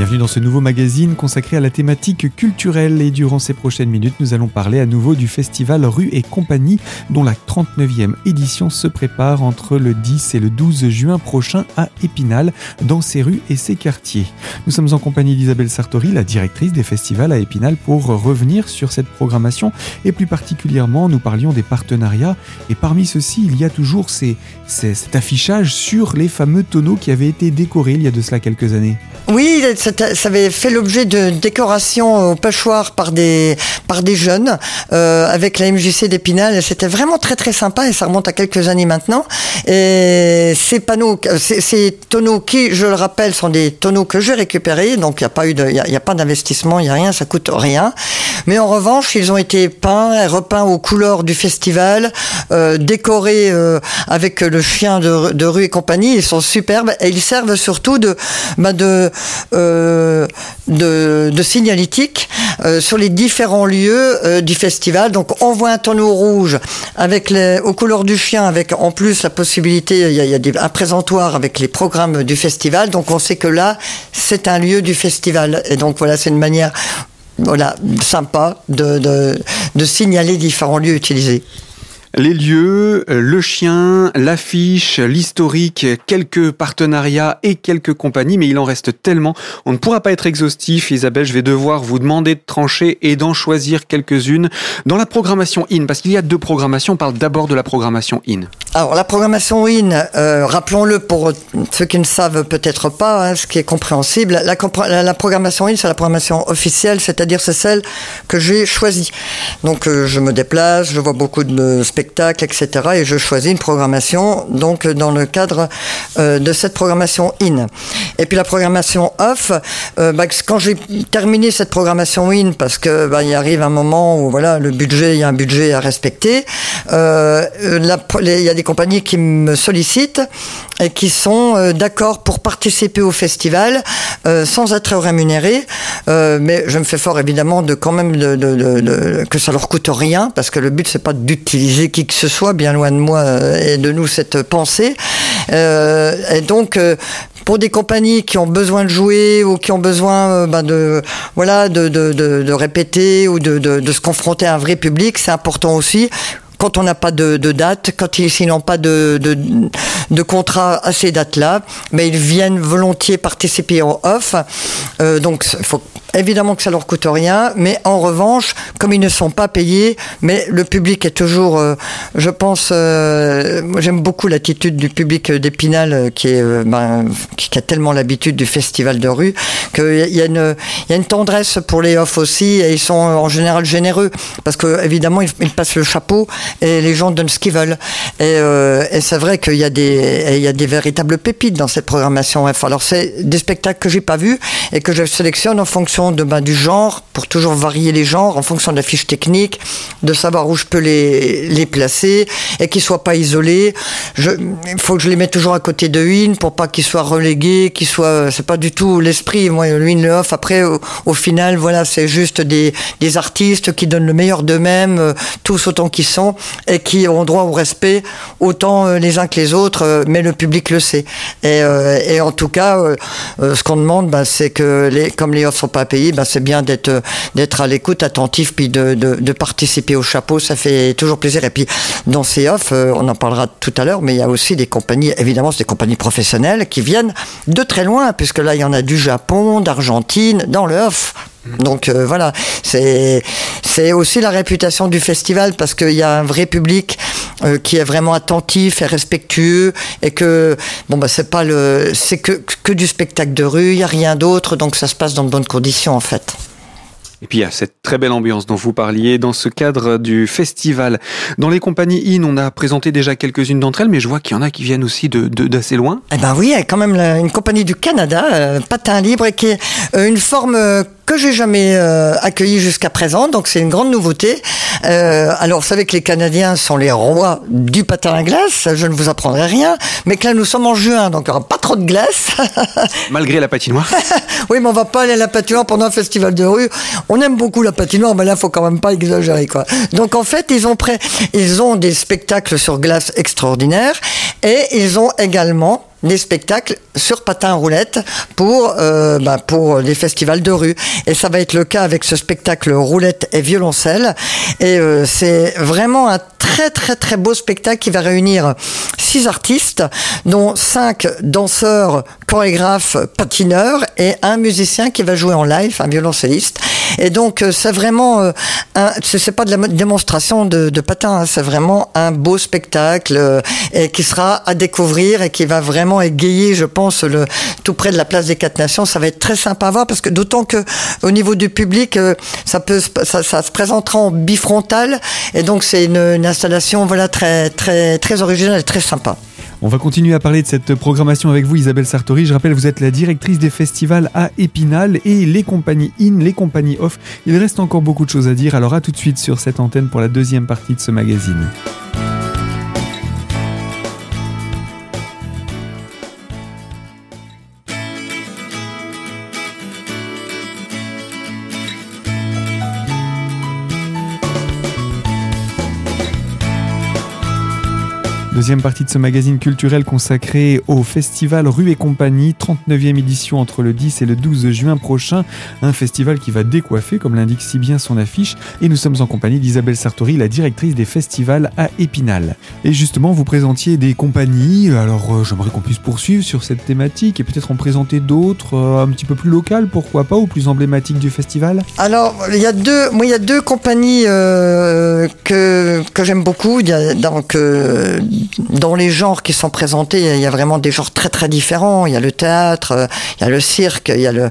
Bienvenue dans ce nouveau magazine consacré à la thématique culturelle et durant ces prochaines minutes, nous allons parler à nouveau du festival Rue et Compagnie dont la 39e édition se prépare entre le 10 et le 12 juin prochain à Épinal dans ses rues et ses quartiers. Nous sommes en compagnie d'Isabelle Sartori, la directrice des festivals à Épinal pour revenir sur cette programmation et plus particulièrement nous parlions des partenariats et parmi ceux-ci il y a toujours cet affichage sur les fameux tonneaux qui avaient été décorés il y a de cela quelques années. Oui, avait fait l'objet de décoration au pêchoir par des, par des jeunes euh, avec la MJC d'Épinal. C'était vraiment très très sympa et ça remonte à quelques années maintenant. Ces panneaux, ces, ces tonneaux qui, je le rappelle, sont des tonneaux que j'ai récupérés. Donc il n'y a pas eu il y a, pas d'investissement, il n'y a rien, ça coûte rien. Mais en revanche, ils ont été peints et repeints aux couleurs du festival, euh, décorés euh, avec le chien de, rue et compagnie. Ils sont superbes et ils servent surtout de, bah de euh, de, signalétique euh, sur les différents lieux euh, du festival. Donc on voit un tonneau rouge avec les, aux couleurs du chien, avec en plus la possibilité, il y a, un présentoir avec les programmes du festival. Donc on sait que là, c'est un lieu du festival. Et donc voilà, c'est une manière sympa de signaler différents lieux utilisés. Les lieux, euh, le chien, l'affiche, l'historique, quelques partenariats et quelques compagnies, mais il en reste tellement. On ne pourra pas être exhaustif. Isabelle, je vais devoir vous demander de trancher et d'en choisir quelques-unes dans la programmation IN, parce qu'il y a deux programmations. On parle d'abord de la programmation IN. Alors la programmation IN, euh, rappelons-le pour ceux qui ne savent peut-être pas, hein, ce qui est compréhensible, la, programmation IN, c'est la programmation officielle, c'est-à-dire c'est celle que j'ai choisie. Donc euh, je me déplace, je vois beaucoup de etc. Et je choisis une programmation donc dans le cadre euh, de cette programmation in. Et puis la programmation off, euh, bah, quand j'ai terminé cette programmation in, parce que bah, il arrive un moment où voilà le budget, il y a un budget à respecter. Euh, il y a des compagnies qui me sollicitent et qui sont euh, d'accord pour participer au festival euh, sans être rémunérés. Euh, mais je me fais fort évidemment de quand même de, de, de, que ça leur coûte rien parce que le but c'est pas d'utiliser qui que ce soit, bien loin de moi et de nous cette pensée. et donc pour des compagnies qui ont besoin de jouer ou qui ont besoin ben de voilà de, de, de, de répéter ou de se confronter à un vrai public, c'est important aussi quand on n'a pas de, date, quand ils, n'ont pas de, contrat à ces dates-là, mais ils viennent volontiers participer en off. Euh, donc, il faut évidemment que ça leur coûte rien, mais en revanche, comme ils ne sont pas payés, mais le public est toujours, euh, je pense, euh, j'aime beaucoup l'attitude du public d'Épinal euh, ben, qui, a tellement l'habitude du festival de rue, qu'il y a une tendresse pour les off aussi, et ils sont en général généreux, parce que évidemment ils, ils passent le chapeau et les gens donnent ce qu'ils veulent. Et, euh, et c'est vrai qu'il y a des, il y a des véritables pépites dans cette programmation. Alors c'est des spectacles que j'ai pas vus et que je sélectionne en fonction de ben, du genre pour toujours varier les genres, en fonction de la fiche technique, de savoir où je peux les, les placer et qu'ils soient pas isolés. Il faut que je les mette toujours à côté de Win pour pas qu'ils soient relégués, qu'ils soient, c'est pas du tout l'esprit. Moi, Win, le off. Après, au, au final, voilà, c'est juste des, des artistes qui donnent le meilleur d'eux-mêmes, euh, tous autant qu'ils sont et qui ont droit au respect autant euh, les uns que les autres, euh, mais le public le sait. Et, euh, et en tout cas, ce qu'on demande, bah, c'est que les, comme les offres sont pas payées, bah, c'est bien d'être d'être à l'écoute, attentif, puis de, de, de, participer au chapeau, ça fait toujours plaisir. Et puis dans ces offres, on en parlera tout à l'heure, mais il y a aussi des compagnies, évidemment, c'est des compagnies professionnelles qui viennent de très loin, puisque là, il y en a du Japon, d'Argentine, dans le off. Donc euh, voilà, c'est c'est aussi la réputation du festival parce qu'il y a un vrai public euh, qui est vraiment attentif et respectueux et que bon bah c'est pas le c'est que que du spectacle de rue, il y a rien d'autre donc ça se passe dans de bonnes conditions en fait. Et puis il y a cette très belle ambiance dont vous parliez dans ce cadre du festival. Dans les compagnies IN, on a présenté déjà quelques-unes d'entre elles, mais je vois qu'il y en a qui viennent aussi de d'assez loin. Eh ben oui, il y a quand même une compagnie du Canada, euh, Patin Libre, qui est euh, une forme euh, que j'ai jamais euh, accueilli jusqu'à présent, donc c'est une grande nouveauté. Euh, alors, vous savez que les Canadiens sont les rois du patin à glace, je ne vous apprendrai rien, mais que là, nous sommes en juin, donc il n'y aura pas trop de glace. Malgré la patinoire Oui, mais on va pas aller à la patinoire pendant un festival de rue. On aime beaucoup la patinoire, mais là, faut quand même pas exagérer, quoi. Donc, en fait, ils ont prêt, ils ont des spectacles sur glace extraordinaires, et ils ont également des spectacles sur patin roulette pour, euh, bah, pour les festivals de rue. Et ça va être le cas avec ce spectacle roulette et violoncelle. Et euh, c'est vraiment un très très très beau spectacle qui va réunir six artistes, dont cinq danseurs, chorégraphes, patineurs et un musicien qui va jouer en live, un violoncelliste. Et donc euh, c'est vraiment, euh, c'est pas de la démonstration de, de patin, hein, c'est vraiment un beau spectacle euh, et qui sera à découvrir et qui va vraiment égayer, je pense, tout près de la place des Quatre Nations. Ça va être très sympa à voir parce que d'autant que au niveau du public, ça peut, ça, se présentera en bifrontal et donc c'est une, une installation voilà très très très originale très On va continuer à parler de cette programmation avec vous, Isabelle Sartori. Je rappelle, vous êtes la directrice des festivals à Épinal et les compagnies in, les compagnies off. Il reste encore beaucoup de choses à dire, alors à tout de suite sur cette antenne pour la deuxième partie de ce magazine. Deuxième partie de ce magazine culturel consacré au festival Rue et Compagnie, 39e édition entre le 10 et le 12 juin prochain. Un festival qui va décoiffer, comme l'indique si bien son affiche. Et nous sommes en compagnie d'Isabelle Sartori, la directrice des festivals à Épinal. Et justement, vous présentiez des compagnies. Alors, euh, j'aimerais qu'on puisse poursuivre sur cette thématique et peut-être en présenter d'autres euh, un petit peu plus locales, pourquoi pas, ou plus emblématiques du festival. Alors, il y a deux, moi, il y a deux compagnies euh, que, que j'aime beaucoup. Donc dans les genres qui sont présentés, il y a vraiment des genres très très différents. Il y a le théâtre, euh, il y a le cirque, il y a le,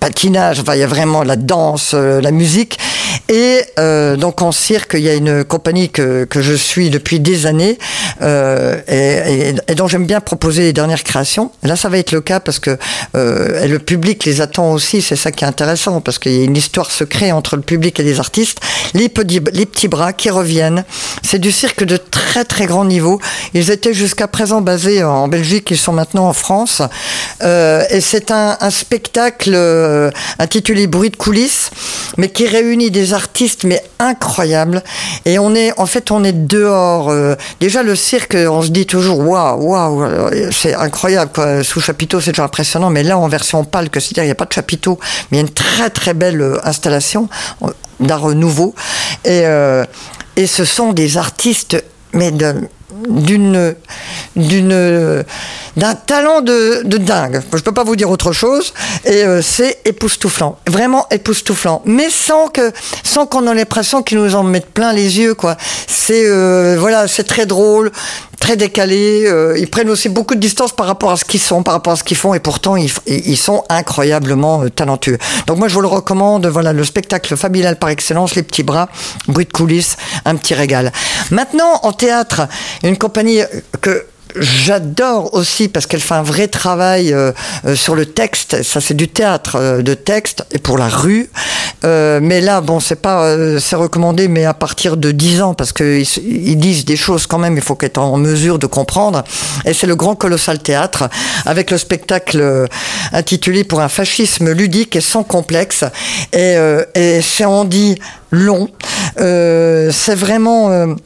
patinage, il y a vraiment la danse, euh, la musique. Et euh, donc en cirque, il y a une compagnie que, que je suis depuis des années euh, et, et, et, dont j'aime bien proposer les dernières créations. Là, ça va être le cas parce que euh, le public les attend aussi. C'est ça qui est intéressant parce qu'il y a une histoire secrète entre le public et les artistes. Les petits, bras qui reviennent. C'est du cirque de très très grand niveau. Ils étaient jusqu'à présent basés en Belgique, ils sont maintenant en France. Euh, et c'est un, un, spectacle euh, intitulé Bruit de coulisses, mais qui réunit des artistes mais incroyables. Et on est, en fait, on est dehors. Euh, déjà le cirque, on se dit toujours waouh, waouh, c'est incroyable. Sous chapiteau, c'est déjà impressionnant, mais là en version pâle, que c'est-à-dire il n'y a pas de chapiteau, mais une très très belle installation d'art nouveau. Et, euh, et ce sont des artistes mais d'une d'une d'un talent de, dingue. Je peux pas vous dire autre chose. Et euh, c'est époustouflant, vraiment époustouflant. Mais sans que sans qu'on ait l'impression qu'ils nous en mettent plein les yeux, quoi. C'est euh, voilà, c'est très drôle, très décalé. Euh, ils prennent aussi beaucoup de distance par rapport à ce qu'ils sont, par rapport à ce qu'ils font, et pourtant ils, sont incroyablement talentueux. Donc moi je vous le recommande. Voilà le spectacle familial par excellence, les petits bras, bruit de coulisses, un petit régal. Maintenant en théâtre, une compagnie que J'adore aussi parce qu'elle fait un vrai travail euh, euh, sur le texte. Ça, c'est du théâtre euh, de texte et pour la rue. Euh, mais là, bon, c'est pas, euh, c'est recommandé, mais à partir de 10 ans parce que ils, disent des choses quand même. Il faut qu'être en mesure de comprendre. Et c'est le grand colossal théâtre avec le spectacle euh, intitulé pour un fascisme ludique et sans complexe. Et, et c'est en dit long. c'est vraiment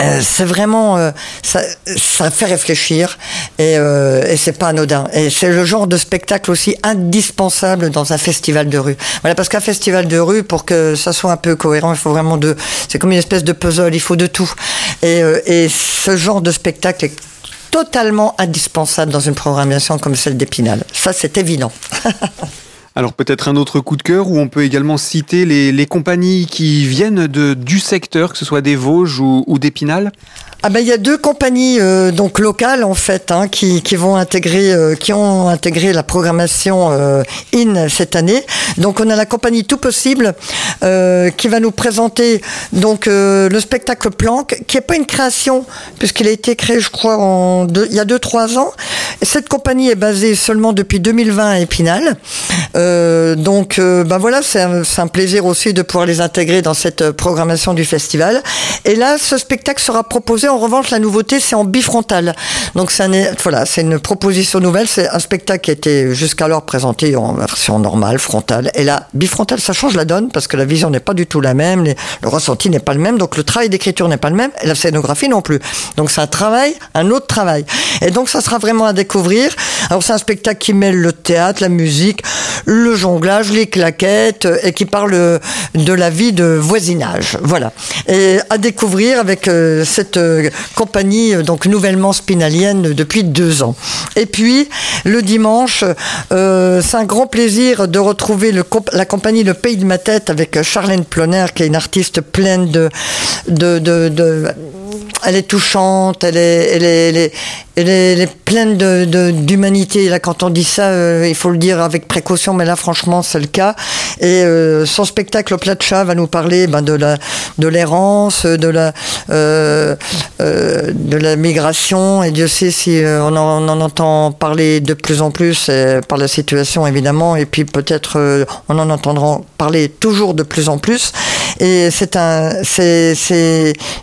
euh, c'est vraiment euh, ça, ça fait réfléchir et, euh, et c'est pas anodin. Et c'est le genre de spectacle aussi indispensable dans un festival de rue. Voilà parce qu'un festival de rue pour que ça soit un peu cohérent il faut vraiment de c'est comme une espèce de puzzle il faut de tout. Et, euh, et ce genre de spectacle est totalement indispensable dans une programmation comme celle d'Épinal. Ça c'est évident Alors peut-être un autre coup de cœur où on peut également citer les, compagnies qui viennent du secteur, que ce soit des Vosges ou, ou d'Épinal ah ben il y a deux compagnies euh, donc locales en fait hein, qui, qui vont intégrer euh, qui ont intégré la programmation euh, in cette année. Donc on a la compagnie Tout Possible qui va nous présenter donc le spectacle Planck qui est pas une création puisqu'il a été créé je crois en il y a deux trois ans. Cette compagnie est basée seulement depuis 2020 à Épinal. Donc ben voilà c'est un, un plaisir aussi de pouvoir les intégrer dans cette programmation du festival. Et là ce spectacle sera proposé en revanche, la nouveauté, c'est en bifrontal. Donc, c'est voilà, c'est une proposition nouvelle. C'est un spectacle qui était jusqu'alors présenté en version normale, frontale. Et là, bifrontal, ça change la donne parce que la vision n'est pas du tout la même, le ressenti n'est pas le même, donc le travail d'écriture n'est pas le même, et la scénographie non plus. Donc, c'est un travail, un autre travail. Et donc, ça sera vraiment à découvrir. Alors, c'est un spectacle qui mêle le théâtre, la musique, le jonglage, les claquettes, et qui parle de la vie de voisinage. Voilà. Et à découvrir avec euh, cette euh, compagnie euh, donc nouvellement spinalienne depuis deux ans. Et puis le dimanche, c'est un grand plaisir de retrouver la compagnie Le Pays de ma tête avec Charlène Ploner qui est une artiste pleine de, de, de, elle est touchante, elle est, elle est, elle est, pleine d'humanité. Quand on dit ça, il faut le dire avec précaution, mais là, franchement, c'est le cas. Et son spectacle au plat de chat va nous parler ben, de la de l'errance, de la euh, euh, de la migration. Et Dieu sait si euh, on en, entend parler de plus en plus par la situation évidemment. Et puis peut-être on en entendra parler toujours de plus en plus. Et c'est un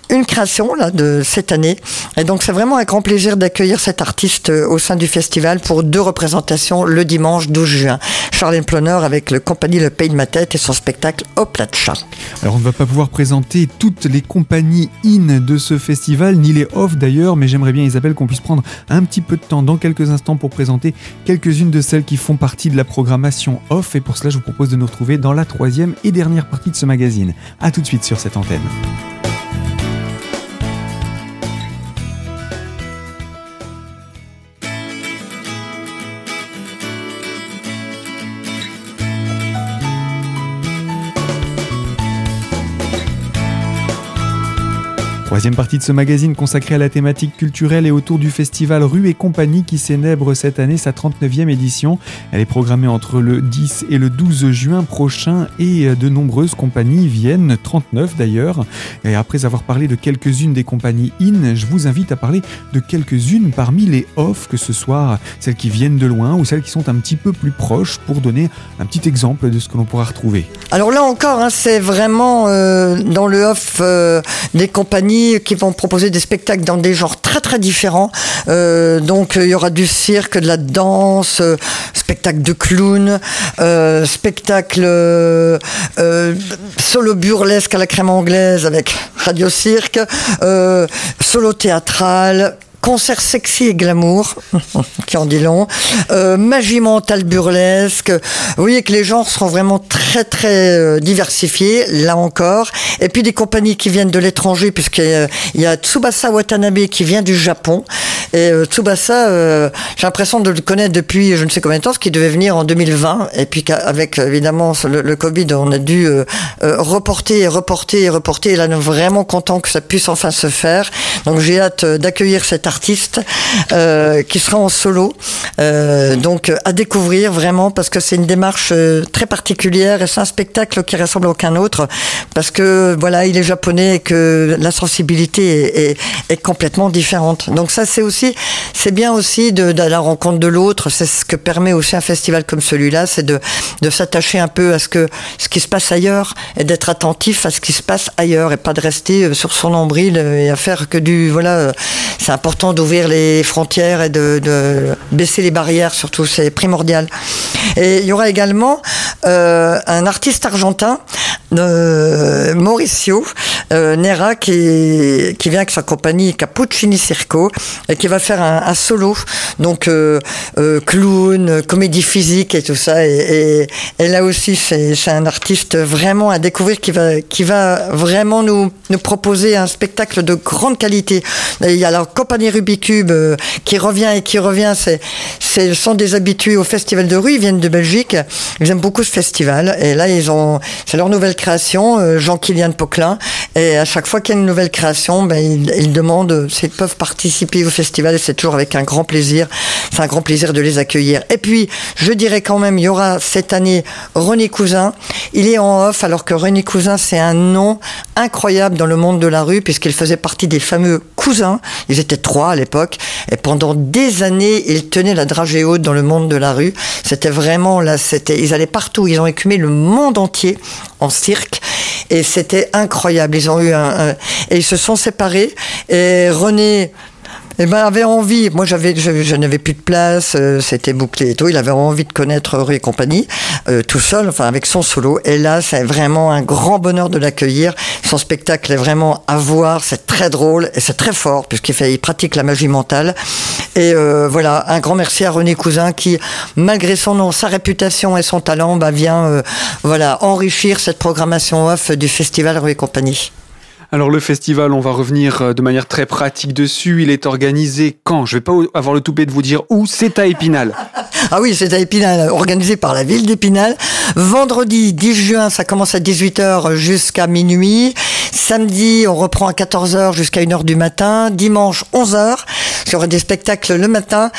une création là de cette année. Et donc c'est vraiment un grand plaisir d'accueillir cet artiste au sein du festival pour deux représentations le dimanche 12 juin. Charlène Ploner avec le compagnie Le Pays de ma tête et son spectacle Au plat de chat. Alors on ne va pas pouvoir présenter toutes les compagnies in de ce festival, ni les off d'ailleurs, mais j'aimerais bien Isabelle qu'on puisse prendre un petit peu de temps dans quelques instants pour présenter quelques-unes de celles qui font partie de la programmation off. Et pour cela, je vous propose de nous retrouver dans la troisième et dernière partie de ce magazine. A tout de suite sur cette antenne. Troisième partie de ce magazine consacré à la thématique culturelle et autour du festival Rue et Compagnie qui célèbre cette année sa 39e édition. Elle est programmée entre le 10 et le 12 juin prochain et de nombreuses compagnies viennent, 39 d'ailleurs. Et après avoir parlé de quelques-unes des compagnies in, je vous invite à parler de quelques-unes parmi les off, que ce soit celles qui viennent de loin ou celles qui sont un petit peu plus proches pour donner un petit exemple de ce que l'on pourra retrouver. Alors là encore, hein, c'est vraiment euh, dans le off euh, des compagnies qui vont proposer des spectacles dans des genres très très différents. Euh, donc il y aura du cirque, de la danse, euh, spectacle de clown, euh, spectacle solo burlesque à la crème anglaise avec Radio Cirque, solo théâtral, concert sexy et glamour, qui en dit long, euh, magie mentale burlesque. Vous voyez que les genres seront vraiment très très euh, diversifiés, là encore. Et puis des compagnies qui viennent de l'étranger, puisqu'il y a Tsubasa Watanabe qui vient du Japon. Et euh, Tsubasa, j'ai l'impression de le connaître depuis je ne sais combien de temps, ce qui devait venir en 2020. Et puis qu'avec évidemment le, le, Covid, on a dû reporter et reporter et reporter. Et là, nous sommes vraiment content que ça puisse enfin se faire. Donc j'ai hâte d'accueillir cet artiste artiste euh, qui sera en solo. Euh, donc à découvrir vraiment parce que c'est une démarche euh, très particulière et c'est un spectacle qui ressemble à aucun autre parce que voilà il est japonais et que la sensibilité est, complètement différente. Donc ça c'est aussi c'est bien aussi de, de, la rencontre de l'autre. C'est ce que permet aussi un festival comme celui-là, c'est de, de s'attacher un peu à ce que ce qui se passe ailleurs et d'être attentif à ce qui se passe ailleurs et pas de rester sur son nombril et à faire que du voilà. C'est important d'ouvrir les frontières et de, baisser les barrières, surtout, c'est primordial. Et il y aura également euh, un artiste argentin, euh, Mauricio euh, Nera, qui, qui vient avec sa compagnie Cappuccini Circo, et qui va faire un, solo, donc clown, comédie physique et tout ça. Et, là aussi, c'est un artiste vraiment à découvrir qui va, qui va vraiment nous, nous proposer un spectacle de grande qualité. il y a la compagnie Rubicube euh, qui revient et qui revient. C'est, ce sont des habitués au festival de rue. Ils viennent de Belgique. Ils aiment beaucoup ce festival. Et là, c'est leur nouvelle création, euh, Jean-Kylian Poquelin. Et à chaque fois qu'il y a une nouvelle création, ben, ils, demandent s'ils peuvent participer au festival. Et c'est toujours avec un grand plaisir. C'est un grand plaisir de les accueillir. Et puis, je dirais quand même, il y aura cette année René Cousin. Il est en off, alors que René Cousin, c'est un nom incroyable dans le monde de la rue, puisqu'il faisait partie des fameux cousins. Ils étaient trois à l'époque. Et pendant des années, ils tenaient la dragée haute dans le monde de la rue. C'était vraiment là, c'était, ils allaient partout. Ils ont écumé le monde entier en Et c'était incroyable. Ils ont eu un, et ils se sont séparés. Et René eh ben, avait envie, moi j'avais, je, n'avais plus de place, euh, c'était bouclé et tout. Il avait envie de connaître Rue et compagnie, euh, tout seul, enfin avec son solo. Et là, c'est vraiment un grand bonheur de l'accueillir. Son spectacle est vraiment à voir, c'est très drôle et c'est très fort puisqu'il fait, il pratique la magie mentale. Et euh, voilà, un grand merci à René Cousin qui, malgré son nom, sa réputation et son talent, bah, vient voilà enrichir cette programmation off du festival Rue et compagnie. Alors le festival, on va revenir euh, de manière très pratique dessus. Il est organisé quand? Je vais pas avoir le toupet de vous dire où. C'est à Épinal. Ah oui, c'est à Épinal, organisé par la ville d'Épinal. Vendredi 10 juin, ça commence à 18h jusqu'à minuit. Samedi, on reprend à 14h jusqu'à 1h du matin. Dimanche, 11h. Il y aura des spectacles le matin.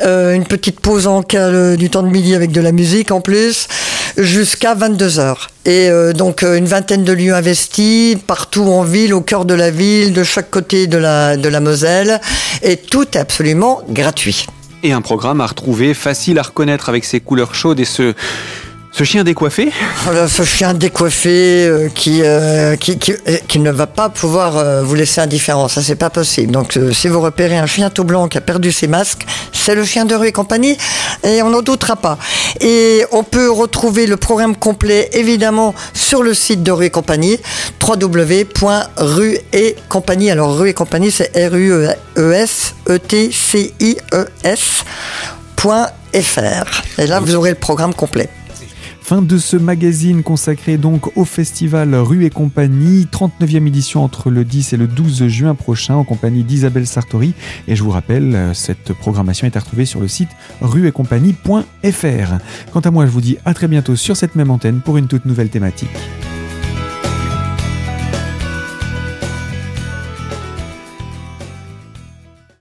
Euh, une petite pause en cas du temps de midi avec de la musique en plus. Jusqu'à 22h. Et euh, donc euh, une vingtaine de lieux investis partout en ville, au cœur de la ville, de chaque côté de la, de la Moselle. Et tout est absolument gratuit et un programme à retrouver, facile à reconnaître avec ses couleurs chaudes et ce, ce chien décoiffé? Ce chien décoiffé euh, qui, euh, qui, qui, euh, qui, ne va pas pouvoir vous laisser indifférent, ça c'est pas possible. Donc si vous repérez un chien tout blanc qui a perdu ses masques, c'est le chien de rue et compagnie et on n'en doutera pas. Et on peut retrouver le programme complet évidemment sur le site de rue et compagnie www.rue et compagnie. Alors rue et compagnie c'est R U E S E T C I E S.fr. Et là vous aurez le programme complet. Fin de ce magazine consacré donc au festival Rue et compagnie, 39e édition entre le 10 et le 12 juin prochain en compagnie d'Isabelle Sartori. Et je vous rappelle, euh, cette programmation est à retrouver sur le site rueetcompagnie.fr. Quant à moi, je vous dis à très bientôt sur cette même antenne pour une toute nouvelle thématique.